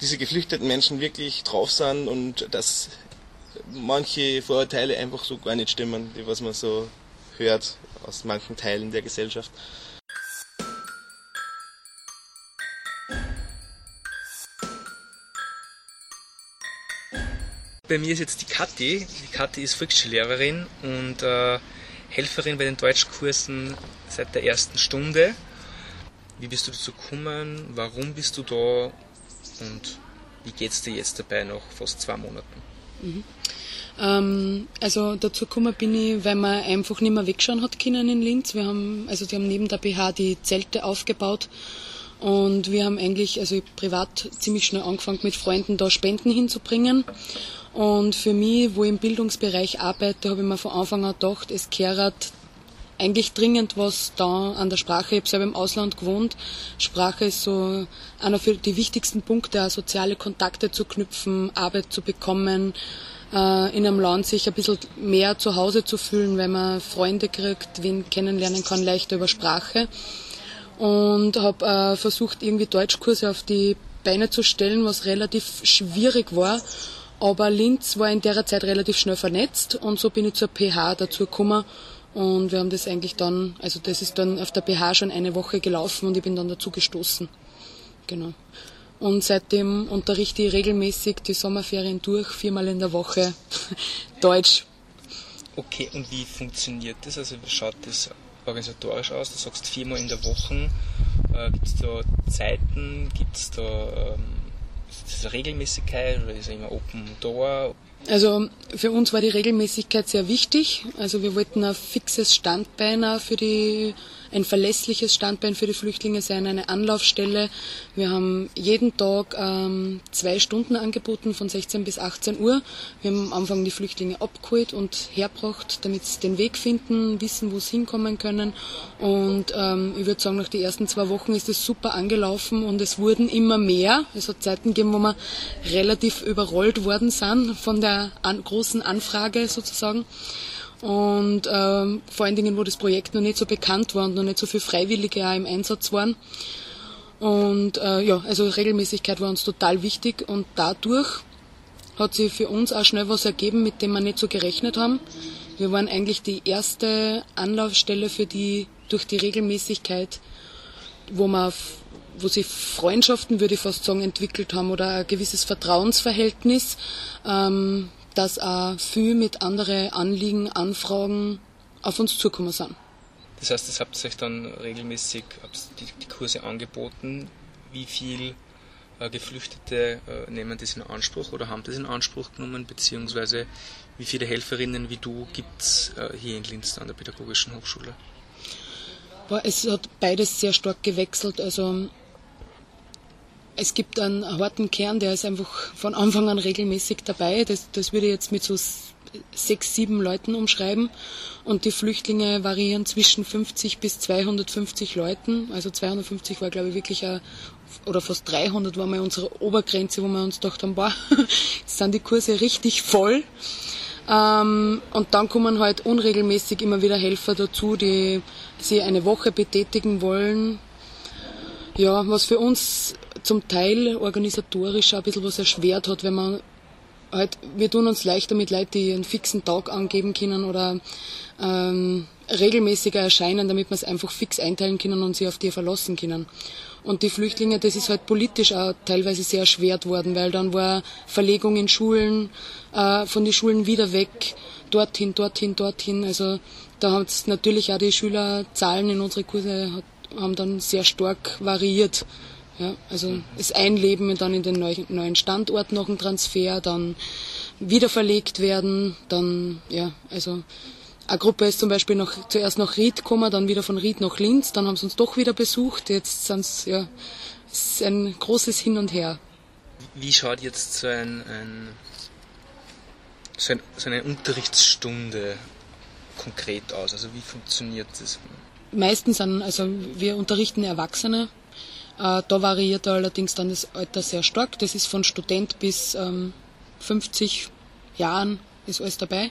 diese geflüchteten Menschen wirklich drauf sind und dass manche Vorurteile einfach so gar nicht stimmen, die was man so hört aus manchen Teilen der Gesellschaft. Bei mir ist jetzt die Kathi. Die Kathi ist Volksschullehrerin und äh, Helferin bei den Deutschkursen seit der ersten Stunde. Wie bist du dazu gekommen? Warum bist du da? Und wie geht es dir jetzt dabei nach fast zwei Monaten? Mhm. Ähm, also dazu gekommen bin ich, weil man einfach nicht mehr wegschauen hat können in Linz. Wir haben, also die haben neben der BH die Zelte aufgebaut und wir haben eigentlich, also privat ziemlich schnell angefangen mit Freunden da Spenden hinzubringen und für mich, wo ich im Bildungsbereich arbeite, habe ich mir von Anfang an gedacht, es kehrt eigentlich dringend was da an der Sprache. Ich habe selber im Ausland gewohnt. Sprache ist so einer für die wichtigsten Punkte, auch soziale Kontakte zu knüpfen, Arbeit zu bekommen, äh, in einem Land sich ein bisschen mehr zu Hause zu fühlen, wenn man Freunde kriegt, wen kennenlernen kann, leichter über Sprache. Und habe äh, versucht, irgendwie Deutschkurse auf die Beine zu stellen, was relativ schwierig war aber Linz war in der Zeit relativ schnell vernetzt und so bin ich zur PH dazu gekommen und wir haben das eigentlich dann, also das ist dann auf der PH schon eine Woche gelaufen und ich bin dann dazu gestoßen. Genau. Und seitdem unterrichte ich regelmäßig die Sommerferien durch, viermal in der Woche Deutsch. Okay, und wie funktioniert das? Also wie schaut das organisatorisch aus? Du sagst viermal in der Woche. Äh, Gibt es da Zeiten? Gibt es da ähm, das Regelmäßigkeit oder ist immer Open Door? Also für uns war die Regelmäßigkeit sehr wichtig. Also wir wollten ein fixes Standbein für die ein verlässliches Standbein für die Flüchtlinge sein, eine Anlaufstelle. Wir haben jeden Tag ähm, zwei Stunden angeboten von 16 bis 18 Uhr. Wir haben am Anfang die Flüchtlinge abgeholt und hergebracht, damit sie den Weg finden, wissen, wo sie hinkommen können. Und ähm, ich würde sagen, nach den ersten zwei Wochen ist es super angelaufen und es wurden immer mehr. Es hat Zeiten gegeben, wo wir relativ überrollt worden sind von der an großen Anfrage sozusagen und ähm, vor allen Dingen, wo das Projekt noch nicht so bekannt war und noch nicht so viele Freiwillige auch im Einsatz waren. Und äh, ja, also Regelmäßigkeit war uns total wichtig und dadurch hat sich für uns auch schnell was ergeben, mit dem wir nicht so gerechnet haben. Wir waren eigentlich die erste Anlaufstelle für die durch die Regelmäßigkeit, wo man wo sich Freundschaften, würde ich fast sagen, entwickelt haben oder ein gewisses Vertrauensverhältnis. Ähm, dass auch viel mit anderen Anliegen, Anfragen auf uns zukommen sind. Das heißt, das habt ihr euch dann regelmäßig die, die Kurse angeboten. Wie viel äh, Geflüchtete äh, nehmen das in Anspruch oder haben das in Anspruch genommen, beziehungsweise wie viele Helferinnen wie du gibt es äh, hier in Linz an der Pädagogischen Hochschule? Es hat beides sehr stark gewechselt. Also es gibt einen harten Kern, der ist einfach von Anfang an regelmäßig dabei. Das, das würde ich jetzt mit so sechs, sieben Leuten umschreiben. Und die Flüchtlinge variieren zwischen 50 bis 250 Leuten. Also 250 war, glaube ich, wirklich ein, oder fast 300 war mal unsere Obergrenze, wo wir uns gedacht haben, boah, jetzt sind die Kurse richtig voll. Ähm, und dann kommen halt unregelmäßig immer wieder Helfer dazu, die sie eine Woche betätigen wollen. Ja, was für uns zum Teil organisatorisch ein bisschen was erschwert hat, wenn man halt, wir tun uns leichter mit Leuten, die einen fixen Tag angeben können oder ähm, regelmäßiger erscheinen, damit wir es einfach fix einteilen können und sie auf die verlassen können. Und die Flüchtlinge, das ist halt politisch auch teilweise sehr erschwert worden, weil dann war Verlegung in Schulen, äh, von den Schulen wieder weg, dorthin, dorthin, dorthin. Also da hat es natürlich auch die Schülerzahlen in unsere Kurse hat, haben dann sehr stark variiert. Ja, also das Einleben dann in den neuen Standort noch ein Transfer, dann wieder verlegt werden, dann, ja, also eine Gruppe ist zum Beispiel noch, zuerst nach Ried gekommen, dann wieder von Ried nach Linz, dann haben sie uns doch wieder besucht, jetzt sind es, ja, es ist ein großes Hin und Her. Wie schaut jetzt so, ein, ein, so, ein, so eine Unterrichtsstunde konkret aus? Also wie funktioniert das? Meistens sind, also wir unterrichten Erwachsene, da variiert allerdings dann das Alter sehr stark. Das ist von Student bis ähm, 50 Jahren ist alles dabei.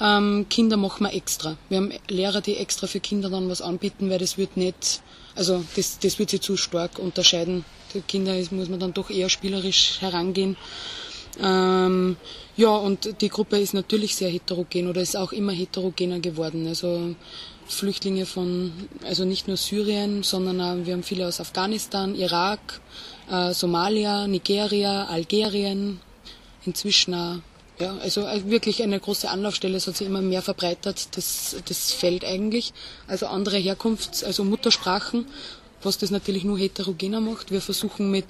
Ähm, Kinder machen wir extra. Wir haben Lehrer, die extra für Kinder dann was anbieten, weil das wird nicht, also das, das wird sich zu stark unterscheiden. Die Kinder muss man dann doch eher spielerisch herangehen. Ähm, ja, und die Gruppe ist natürlich sehr heterogen oder ist auch immer heterogener geworden. Also Flüchtlinge von, also nicht nur Syrien, sondern auch, wir haben viele aus Afghanistan, Irak, äh, Somalia, Nigeria, Algerien, inzwischen auch, ja, also äh, wirklich eine große Anlaufstelle, es hat sich immer mehr verbreitert, das, das Feld eigentlich. Also andere Herkunfts-, also Muttersprachen, was das natürlich nur heterogener macht. Wir versuchen mit,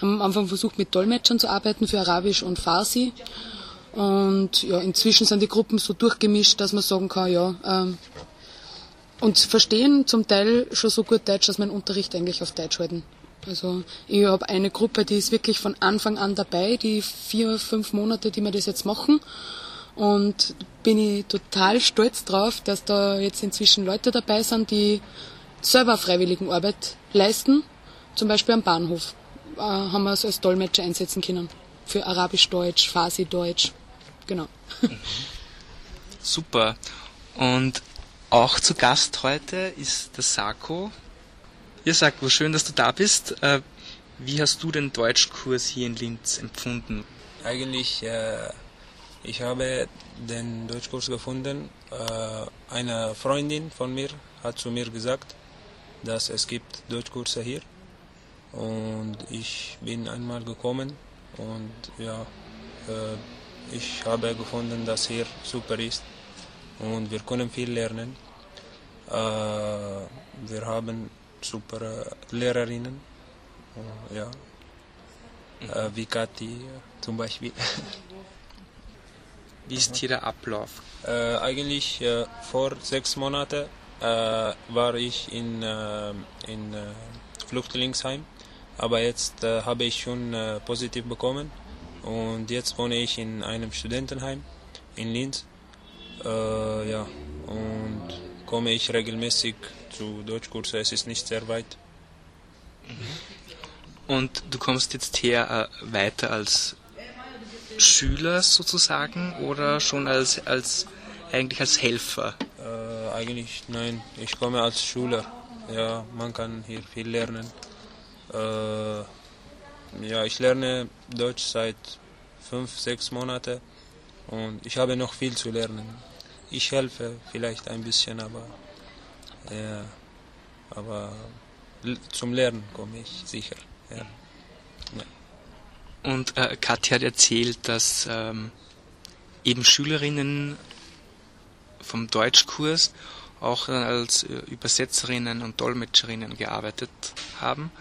haben am Anfang versucht mit Dolmetschern zu arbeiten für Arabisch und Farsi. Und ja, inzwischen sind die Gruppen so durchgemischt, dass man sagen kann, ja, ähm, und verstehen zum Teil schon so gut Deutsch, dass mein Unterricht eigentlich auf Deutsch halten. Also ich habe eine Gruppe, die ist wirklich von Anfang an dabei, die vier, fünf Monate, die wir das jetzt machen. Und bin ich total stolz drauf, dass da jetzt inzwischen Leute dabei sind, die selber Freiwilligenarbeit leisten. Zum Beispiel am Bahnhof äh, haben wir es als Dolmetscher einsetzen können. Für Arabisch-Deutsch, Farsi-Deutsch. Genau. Super. Und auch zu Gast heute ist der Sako. Ja, Sako, schön, dass du da bist. Äh, wie hast du den Deutschkurs hier in Linz empfunden? Eigentlich, äh, ich habe den Deutschkurs gefunden. Äh, eine Freundin von mir hat zu mir gesagt, dass es gibt Deutschkurse hier. Und ich bin einmal gekommen und ja, äh, ich habe gefunden, dass hier super ist und wir können viel lernen. Äh, wir haben super Lehrerinnen, äh, ja, äh, wie Kathi zum Beispiel. Wie ist hier der Ablauf? Äh, eigentlich äh, vor sechs Monaten äh, war ich in, äh, in äh, Flüchtlingsheim, aber jetzt äh, habe ich schon äh, positiv bekommen und jetzt wohne ich in einem Studentenheim in Linz. Äh, ja, und komme ich regelmäßig zu Deutschkursen, es ist nicht sehr weit. Und du kommst jetzt her äh, weiter als Schüler sozusagen oder schon als, als eigentlich als Helfer? Äh, eigentlich nein, ich komme als Schüler. Ja, man kann hier viel lernen. Äh, ja, ich lerne Deutsch seit fünf, sechs Monaten und ich habe noch viel zu lernen. Ich helfe vielleicht ein bisschen, aber ja, aber zum Lernen komme ich sicher. Ja. Und äh, Katja hat erzählt, dass ähm, eben Schülerinnen vom Deutschkurs auch dann als äh, Übersetzerinnen und Dolmetscherinnen gearbeitet haben.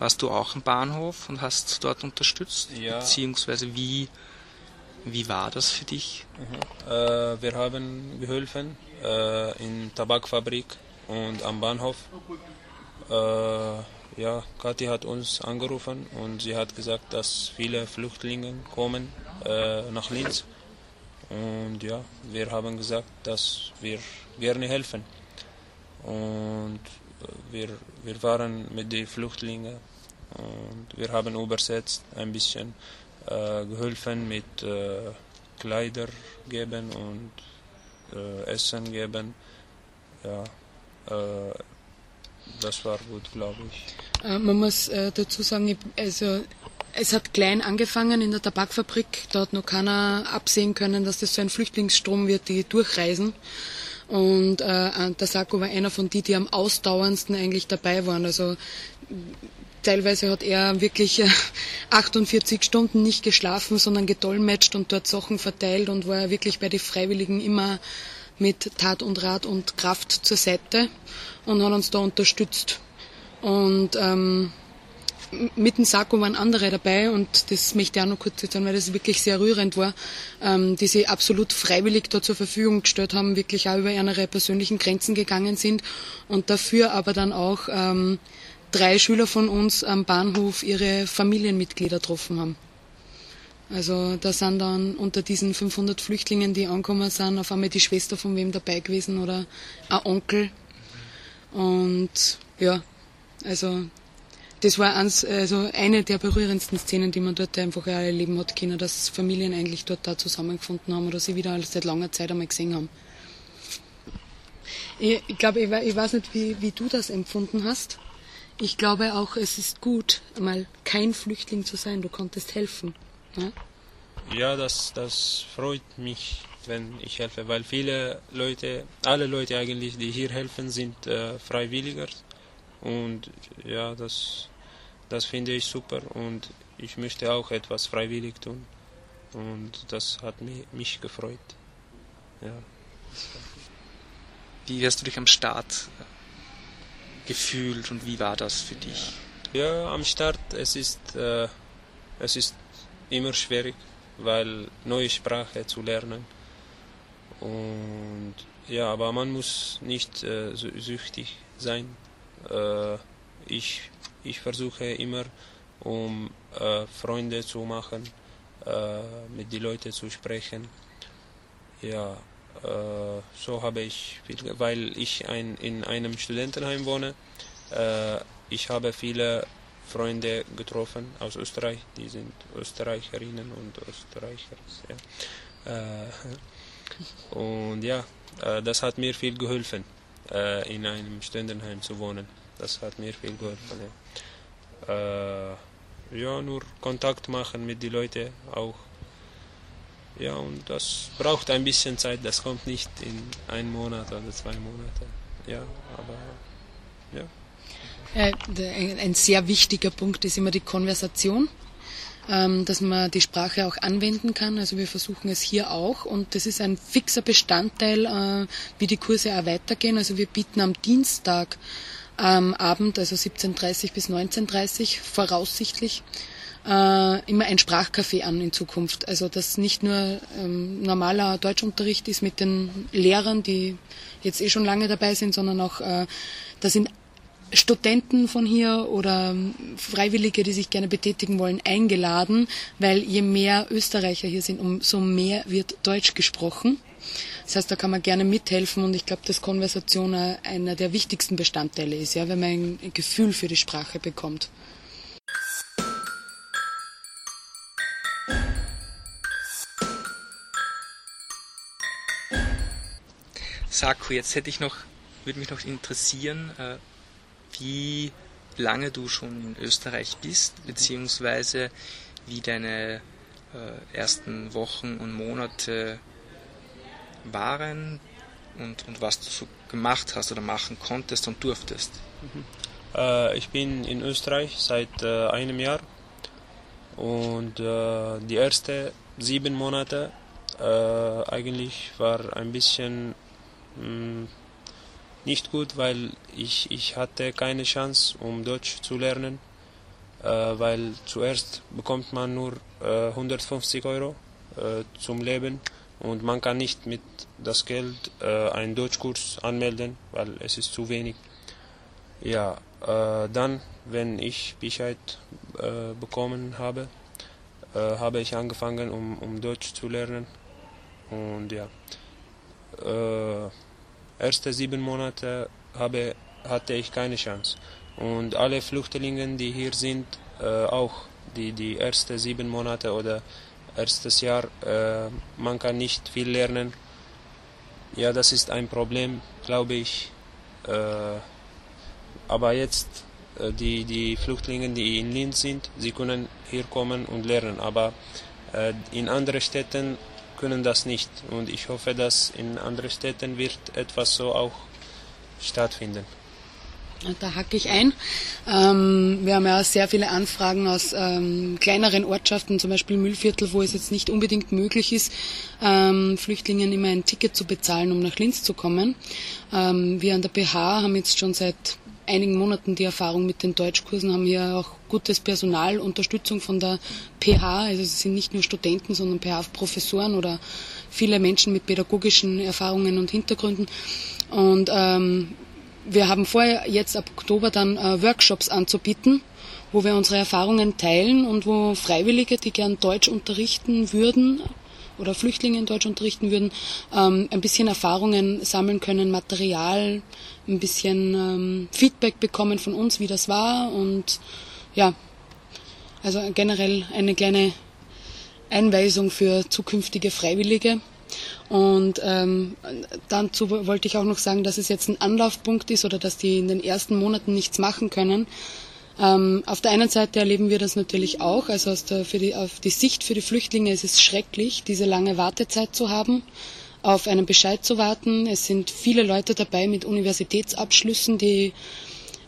Warst du auch im Bahnhof und hast dort unterstützt? Ja. Beziehungsweise wie, wie war das für dich? Äh, wir haben geholfen äh, in Tabakfabrik und am Bahnhof. Äh, ja, Kathi hat uns angerufen und sie hat gesagt, dass viele Flüchtlinge kommen äh, nach Linz. Und ja, wir haben gesagt, dass wir gerne helfen. Und äh, wir, wir waren mit den Flüchtlingen und wir haben übersetzt ein bisschen geholfen mit äh, Kleider geben und äh, Essen geben. Ja, äh, das war gut, glaube ich. Äh, man muss äh, dazu sagen, also es hat klein angefangen in der Tabakfabrik. Da hat noch keiner absehen können, dass das so ein Flüchtlingsstrom wird, die durchreisen. Und äh, der Sako war einer von die, die am ausdauerndsten eigentlich dabei waren. Also teilweise hat er wirklich äh, 48 Stunden nicht geschlafen, sondern gedolmetscht und dort Sachen verteilt und war wirklich bei den Freiwilligen immer mit Tat und Rat und Kraft zur Seite und hat uns da unterstützt. Und ähm, mit dem Sako waren andere dabei und das möchte ich auch noch kurz erzählen, weil das wirklich sehr rührend war, ähm, die sich absolut freiwillig da zur Verfügung gestellt haben, wirklich auch über ihre persönlichen Grenzen gegangen sind und dafür aber dann auch ähm, drei Schüler von uns am Bahnhof ihre Familienmitglieder getroffen haben. Also da sind dann unter diesen 500 Flüchtlingen, die angekommen sind, auf einmal die Schwester von wem dabei gewesen oder ein Onkel. Und ja, also das war eins, also eine der berührendsten Szenen, die man dort einfach erleben hat können, dass Familien eigentlich dort da zusammengefunden haben oder sie wieder seit langer Zeit einmal gesehen haben. Ich, ich glaube, ich, ich weiß nicht, wie, wie du das empfunden hast. Ich glaube auch, es ist gut, mal kein Flüchtling zu sein. Du konntest helfen. Ne? Ja, das, das freut mich, wenn ich helfe, weil viele Leute, alle Leute eigentlich, die hier helfen, sind äh, Freiwilliger. Und ja, das, das finde ich super und ich möchte auch etwas freiwillig tun. Und das hat mich, mich gefreut. Ja. Wie hast du dich am Start gefühlt und wie war das für dich? Ja, am Start, es ist, äh, es ist immer schwierig, weil neue Sprache zu lernen. Und ja, aber man muss nicht äh, sü- süchtig sein. Äh, ich, ich versuche immer, um äh, Freunde zu machen, äh, mit den Leuten zu sprechen. Ja, so habe ich viel, weil ich ein, in einem Studentenheim wohne. Äh, ich habe viele Freunde getroffen aus Österreich, die sind Österreicherinnen und Österreicher. Ja. Äh, und ja, äh, das hat mir viel geholfen, äh, in einem Studentenheim zu wohnen. Das hat mir viel geholfen. Ja, äh, ja nur Kontakt machen mit den Leuten auch. Ja, und das braucht ein bisschen Zeit, das kommt nicht in einem Monat oder zwei Monate. Ja, aber ja. Ein sehr wichtiger Punkt ist immer die Konversation, ähm, dass man die Sprache auch anwenden kann. Also wir versuchen es hier auch und das ist ein fixer Bestandteil, äh, wie die Kurse auch weitergehen. Also wir bieten am Dienstag am Abend, also 17.30 bis 19.30 voraussichtlich, äh, immer ein Sprachcafé an in Zukunft. Also dass nicht nur ähm, normaler Deutschunterricht ist mit den Lehrern, die jetzt eh schon lange dabei sind, sondern auch, äh, da sind Studenten von hier oder Freiwillige, die sich gerne betätigen wollen, eingeladen, weil je mehr Österreicher hier sind, umso mehr wird Deutsch gesprochen. Das heißt, da kann man gerne mithelfen und ich glaube, dass Konversation einer der wichtigsten Bestandteile ist, ja, wenn man ein Gefühl für die Sprache bekommt. Saku, jetzt hätte ich noch, würde mich noch interessieren, äh, wie lange du schon in Österreich bist, beziehungsweise wie deine äh, ersten Wochen und Monate waren und, und was du so gemacht hast oder machen konntest und durftest. Mhm. Äh, ich bin in Österreich seit äh, einem Jahr und äh, die ersten sieben Monate äh, eigentlich war ein bisschen mm, nicht gut, weil ich, ich hatte keine Chance, um Deutsch zu lernen, äh, weil zuerst bekommt man nur äh, 150 Euro äh, zum Leben und man kann nicht mit das Geld äh, einen Deutschkurs anmelden, weil es ist zu wenig. Ja, äh, dann, wenn ich Bescheid äh, bekommen habe, habe ich angefangen, um, um Deutsch zu lernen und ja. Äh, erste sieben Monate habe, hatte ich keine Chance. Und alle Flüchtlinge, die hier sind, äh, auch die, die ersten sieben Monate oder erstes Jahr, äh, man kann nicht viel lernen. Ja, das ist ein Problem, glaube ich. Äh, aber jetzt, äh, die, die Flüchtlinge, die in Linz sind, sie können hier kommen und lernen. Aber äh, in anderen Städten können das nicht. Und ich hoffe, dass in anderen Städten wird etwas so auch stattfinden. Da hacke ich ein. Ähm, wir haben ja sehr viele Anfragen aus ähm, kleineren Ortschaften, zum Beispiel Müllviertel, wo es jetzt nicht unbedingt möglich ist, ähm, Flüchtlingen immer ein Ticket zu bezahlen, um nach Linz zu kommen. Ähm, wir an der BH haben jetzt schon seit einigen Monaten die Erfahrung mit den Deutschkursen, haben hier auch gutes Personal, Unterstützung von der PH. Also es sind nicht nur Studenten, sondern PH-Professoren oder viele Menschen mit pädagogischen Erfahrungen und Hintergründen. Und ähm, wir haben vorher jetzt ab Oktober dann äh, Workshops anzubieten, wo wir unsere Erfahrungen teilen und wo Freiwillige, die gern Deutsch unterrichten würden, oder Flüchtlinge in Deutsch unterrichten würden, ähm, ein bisschen Erfahrungen sammeln können, Material, ein bisschen ähm, Feedback bekommen von uns, wie das war und ja, also generell eine kleine Einweisung für zukünftige Freiwillige. Und ähm, dazu wollte ich auch noch sagen, dass es jetzt ein Anlaufpunkt ist oder dass die in den ersten Monaten nichts machen können, ähm, auf der einen Seite erleben wir das natürlich auch, also aus der, für die, auf die Sicht für die Flüchtlinge ist es schrecklich, diese lange Wartezeit zu haben, auf einen Bescheid zu warten. Es sind viele Leute dabei mit Universitätsabschlüssen, die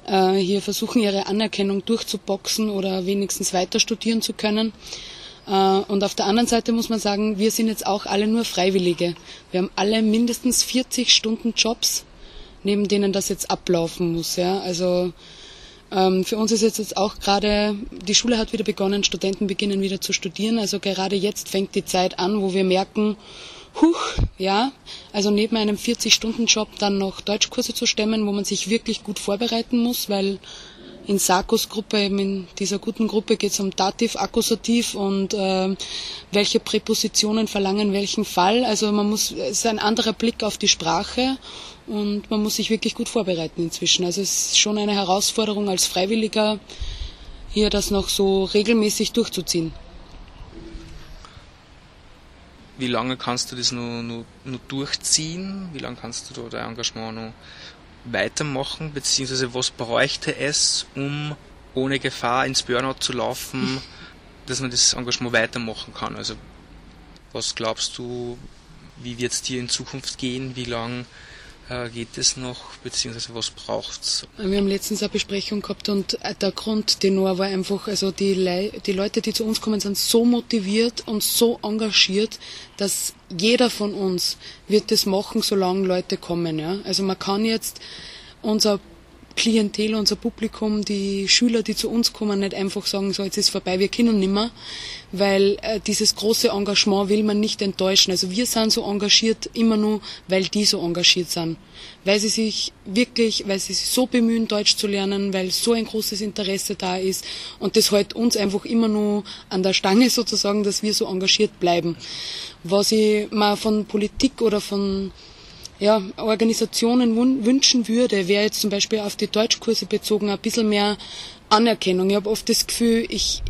äh, hier versuchen, ihre Anerkennung durchzuboxen oder wenigstens weiter studieren zu können. Äh, und auf der anderen Seite muss man sagen, wir sind jetzt auch alle nur Freiwillige. Wir haben alle mindestens 40 Stunden Jobs, neben denen das jetzt ablaufen muss. Ja? Also für uns ist jetzt auch gerade, die Schule hat wieder begonnen, Studenten beginnen wieder zu studieren. Also gerade jetzt fängt die Zeit an, wo wir merken, huch, ja, also neben einem 40-Stunden-Job dann noch Deutschkurse zu stemmen, wo man sich wirklich gut vorbereiten muss, weil in Sarkos Gruppe, eben in dieser guten Gruppe geht es um Dativ, Akkusativ und äh, welche Präpositionen verlangen welchen Fall. Also man muss, es ist ein anderer Blick auf die Sprache und man muss sich wirklich gut vorbereiten inzwischen. Also es ist schon eine Herausforderung als Freiwilliger, hier das noch so regelmäßig durchzuziehen. Wie lange kannst du das nur, nur, nur durchziehen? Wie lange kannst du da dein Engagement noch weitermachen? Beziehungsweise was bräuchte es, um ohne Gefahr ins Burnout zu laufen, dass man das Engagement weitermachen kann? Also was glaubst du, wie wird es dir in Zukunft gehen? Wie lange äh, geht es noch, beziehungsweise was braucht es? Wir haben letztens eine Besprechung gehabt und äh, der Grundtenor war einfach, also die, Le die Leute, die zu uns kommen, sind so motiviert und so engagiert, dass jeder von uns wird das machen, solange Leute kommen. Ja? Also man kann jetzt unser Klientel, unser Publikum, die Schüler, die zu uns kommen, nicht einfach sagen, so jetzt ist vorbei, wir können nimmer, weil äh, dieses große Engagement will man nicht enttäuschen. Also wir sind so engagiert immer nur, weil die so engagiert sind, weil sie sich wirklich, weil sie sich so bemühen, Deutsch zu lernen, weil so ein großes Interesse da ist und das hält uns einfach immer nur an der Stange sozusagen, dass wir so engagiert bleiben. Was ich mal von Politik oder von ja, Organisationen wünschen würde, wäre jetzt zum Beispiel auf die Deutschkurse bezogen ein bisschen mehr Anerkennung. Ich habe oft das Gefühl, ich,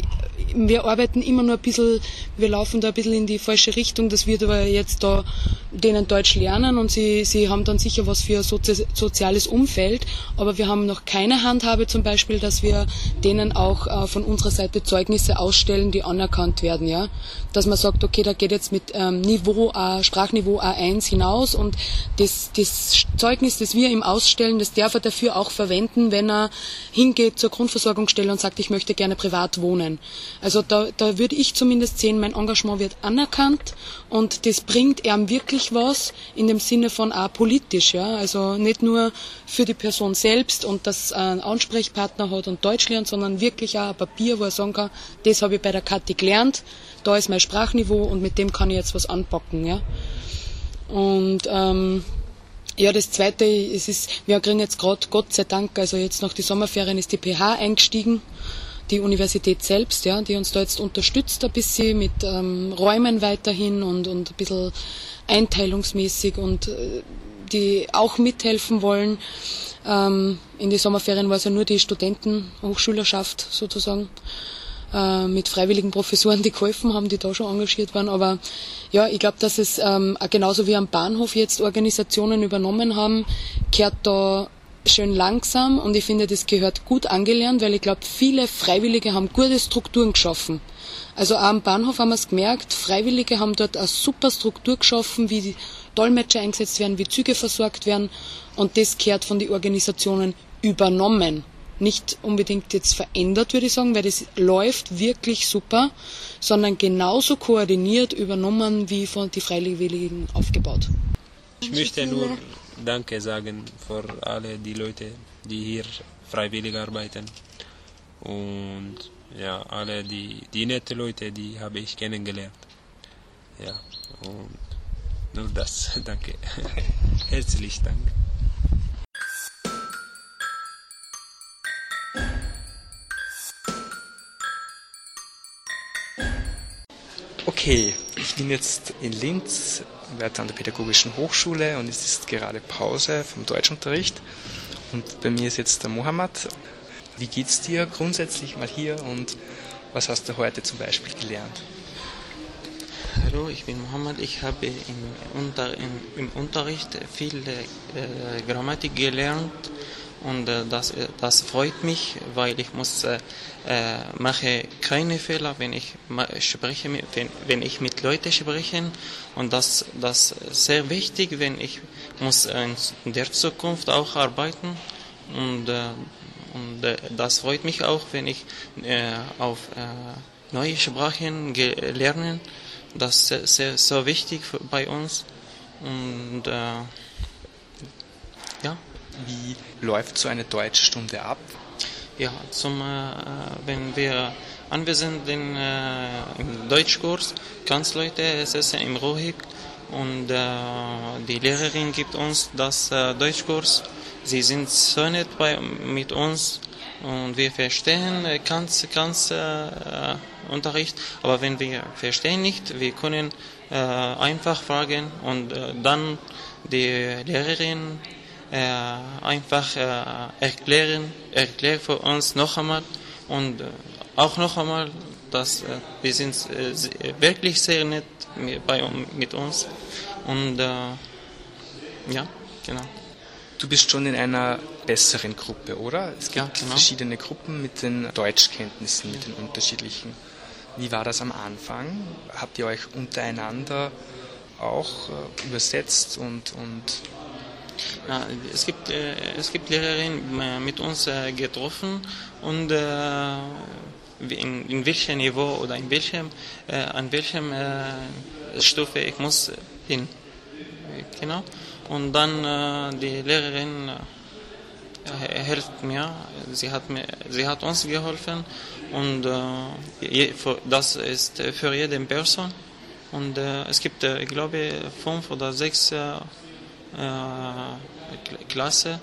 wir arbeiten immer nur ein bisschen, wir laufen da ein bisschen in die falsche Richtung. Das wird aber jetzt da denen Deutsch lernen und sie, sie haben dann sicher was für ein Sozi soziales Umfeld. Aber wir haben noch keine Handhabe zum Beispiel, dass wir denen auch äh, von unserer Seite Zeugnisse ausstellen, die anerkannt werden. Ja? Dass man sagt, okay, da geht jetzt mit ähm, Niveau A, Sprachniveau A1 hinaus und das, das Zeugnis, das wir ihm ausstellen, das darf er dafür auch verwenden, wenn er hingeht zur Grundversorgungsstelle und sagt, ich möchte gerne privat wohnen. Also da, da würde ich zumindest sehen, mein Engagement wird anerkannt und das bringt ihm wirklich was in dem Sinne von auch politisch, ja. Also nicht nur für die Person selbst und dass er einen Ansprechpartner hat und Deutsch lernt, sondern wirklich auch ein Papier, wo er sagen kann, das habe ich bei der Kathi gelernt, da ist mein Sprachniveau und mit dem kann ich jetzt was anpacken, ja. Und ähm, ja, das Zweite, es ist, wir kriegen jetzt gerade, Gott sei Dank, also jetzt nach den Sommerferien ist die PH eingestiegen die Universität selbst, ja, die uns da jetzt unterstützt ein bisschen mit ähm, Räumen weiterhin und, und ein bisschen einteilungsmäßig und äh, die auch mithelfen wollen. Ähm, in die Sommerferien war es ja nur die Studentenhochschülerschaft sozusagen äh, mit freiwilligen Professoren, die geholfen haben, die da schon engagiert waren. Aber ja, ich glaube, dass es ähm, genauso wie am Bahnhof jetzt Organisationen übernommen haben, kehrt da schön langsam und ich finde, das gehört gut angelernt, weil ich glaube, viele Freiwillige haben gute Strukturen geschaffen. Also auch am Bahnhof haben wir es gemerkt, Freiwillige haben dort eine super Struktur geschaffen, wie Dolmetscher eingesetzt werden, wie Züge versorgt werden und das gehört von den Organisationen übernommen. Nicht unbedingt jetzt verändert, würde ich sagen, weil das läuft wirklich super, sondern genauso koordiniert übernommen wie von den Freiwilligen aufgebaut. Ich möchte nur Danke sagen für alle die Leute, die hier freiwillig arbeiten. Und ja, alle die, die nette Leute, die habe ich kennengelernt. Ja, und nur das. Danke. Herzlich Dank. Okay, ich bin jetzt in Linz weiter an der Pädagogischen Hochschule und es ist gerade Pause vom Deutschunterricht. Und bei mir ist jetzt der Mohammed. Wie geht's dir grundsätzlich mal hier und was hast du heute zum Beispiel gelernt? Hallo, ich bin Mohammed. Ich habe im, Unter, im, im Unterricht viel äh, Grammatik gelernt und äh, das, äh, das freut mich, weil ich muss äh, äh mache keine Fehler, wenn ich spreche, wenn, wenn ich mit Leuten spreche und das das sehr wichtig, wenn ich muss in der Zukunft auch arbeiten und äh, und äh, das freut mich auch, wenn ich äh, auf äh, neue Sprachen lernen. Das ist sehr, sehr wichtig für, bei uns und äh. Wie läuft so eine Deutschstunde ab? Ja, zum, äh, wenn wir anwesend sind äh, im Deutschkurs, ganz Leute sitzen im Ruhig und äh, die Lehrerin gibt uns das äh, Deutschkurs. Sie sind so nett bei, mit uns und wir verstehen ganz, ganz äh, Unterricht. Aber wenn wir verstehen nicht, wir können äh, einfach fragen und äh, dann die Lehrerin äh, einfach äh, erklären, erklärt für uns noch einmal und äh, auch noch einmal, dass wir sind wirklich sehr nett bei, mit uns und ja, genau. Du bist schon in einer besseren Gruppe, oder? Es gibt ja, genau. verschiedene Gruppen mit den Deutschkenntnissen, mit den unterschiedlichen. Wie war das am Anfang? Habt ihr euch untereinander auch äh, übersetzt und, und Ja, es, gibt, äh, es gibt Lehrerinnen mit uns äh, getroffen und äh, in, in welchem Niveau oder in welchem, äh, an welchem äh, Stufe ich muss hin. Genau. Und dann äh, die Lehrerin hilft mir, sie hat, mir, sie hat uns geholfen und je, für, das ist für jede Person. Und es gibt, ich glaube, fünf oder sechs Klasse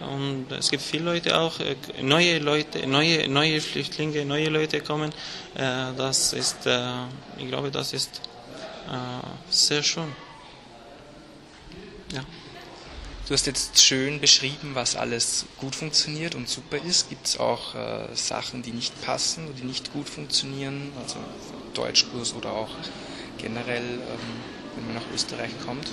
und es gibt viele Leute auch, neue Leute, neue, neue Flüchtlinge, neue Leute kommen. Das ist, ich glaube, das ist sehr schön. Ja. Du hast jetzt schön beschrieben, was alles gut funktioniert und super ist. Gibt es auch äh, Sachen, die nicht passen oder die nicht gut funktionieren? Also Deutschkurs oder auch generell, ähm, wenn man nach Österreich kommt?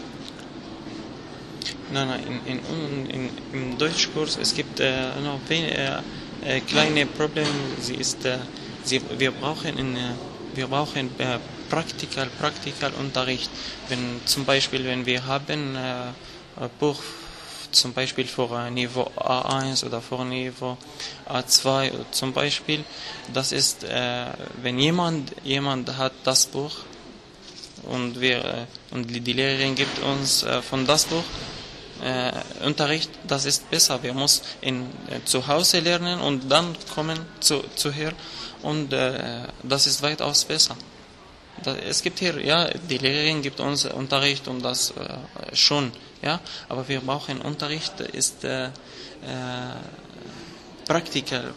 Nein, nein, in, in, in, im Deutschkurs es gibt äh, noch wenige, äh, kleine Probleme. Sie ist, äh, sie, wir brauchen, in, wir brauchen äh, Praktikal, Praktikalunterricht. Wenn zum Beispiel, wenn wir haben äh, Buch zum Beispiel für Niveau A1 oder für Niveau A2 zum Beispiel, das ist, äh, wenn jemand jemand hat das Buch und wir äh, und die Lehrerin gibt uns äh, von das Buch äh, Unterricht, das ist besser. Wir müssen in, äh, zu Hause lernen und dann kommen zu, zu hier und äh, das ist weitaus besser. Das, es gibt hier, ja, die Lehrerin gibt uns Unterricht und das äh, schon, ja, aber wir brauchen Unterricht, ist äh, äh, Praktiker.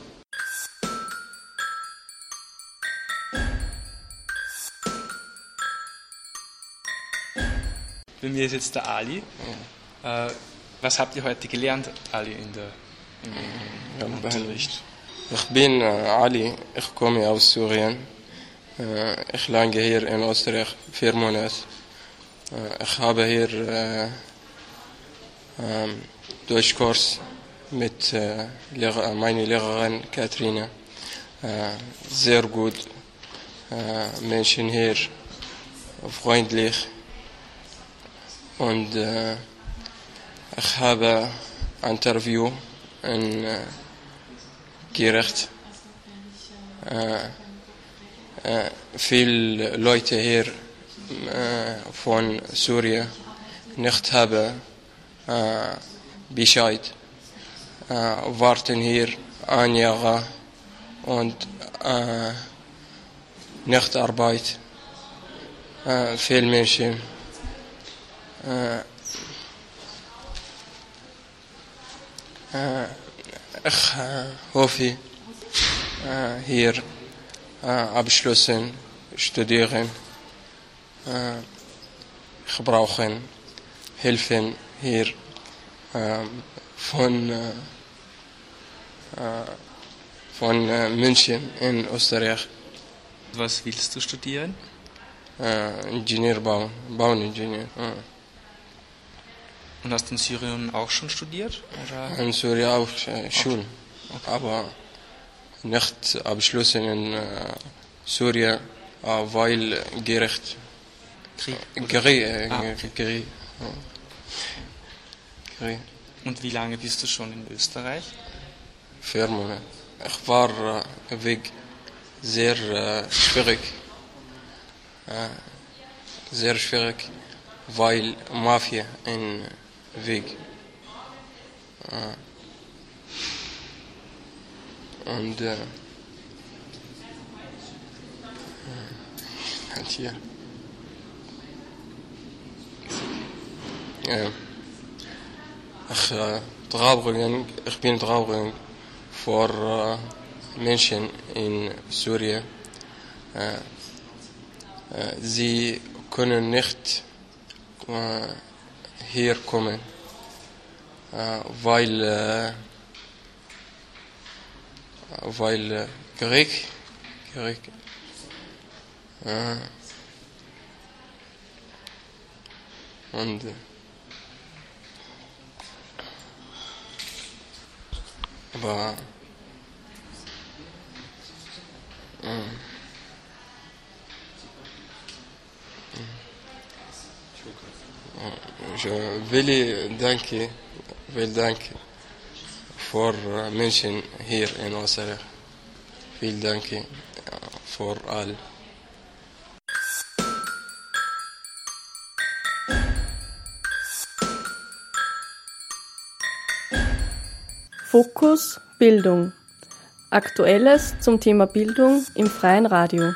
Bei mir ist jetzt der Ali. Äh, was habt ihr heute gelernt, Ali, in der, im, im, Unterricht? Ich bin äh, Ali, ich komme aus Syrien. Äh, ich lerne hier in Österreich vier Monate. Äh, ich habe hier äh, ähm, Deutschkurs mit äh, Lehrer, meiner Lehrerin Katrina. Äh, sehr gut. Äh, Menschen hier freundlich. Und ich habe ein Interview in äh, Gericht. Äh, äh, viele Leute hier von Syrien nicht haben Bescheid, warten hier ein Jahr und nicht Arbeit. Viele Menschen äh, äh, ich äh, hoffe, äh, hier äh, abschließen, studieren. Äh, ich brauche Hilfe hier äh, von, äh, von äh, München in Österreich. Was willst du studieren? Äh, Ingenieurbau, Bauingenieur. Äh. Und hast du in Syrien auch schon studiert? Oder? In Syrien auch äh, schon, okay. aber nicht abschließen in äh, Syrien, äh, weil Gericht. Krieg? Gericht. Äh, Ah, okay. Ja. Gericht. Und wie lange bist du schon in Österreich? Vier Monate. Ich war äh, Weg sehr äh, schwierig. Äh, sehr schwierig, weil Mafia in Weg. Äh, und äh, halt hier. Ja. Ich, äh, traurig, ich bin traurig vor äh, Menschen in Syrien. Äh, äh, sie können nicht äh, hier kommen, äh, weil, äh, weil Krieg äh, und äh, aber äh, Je will danken vielen Dank für Menschen hier in Österreich. Vielen Dank für alle. Fokus Bildung. Aktuelles zum Thema Bildung im freien Radio.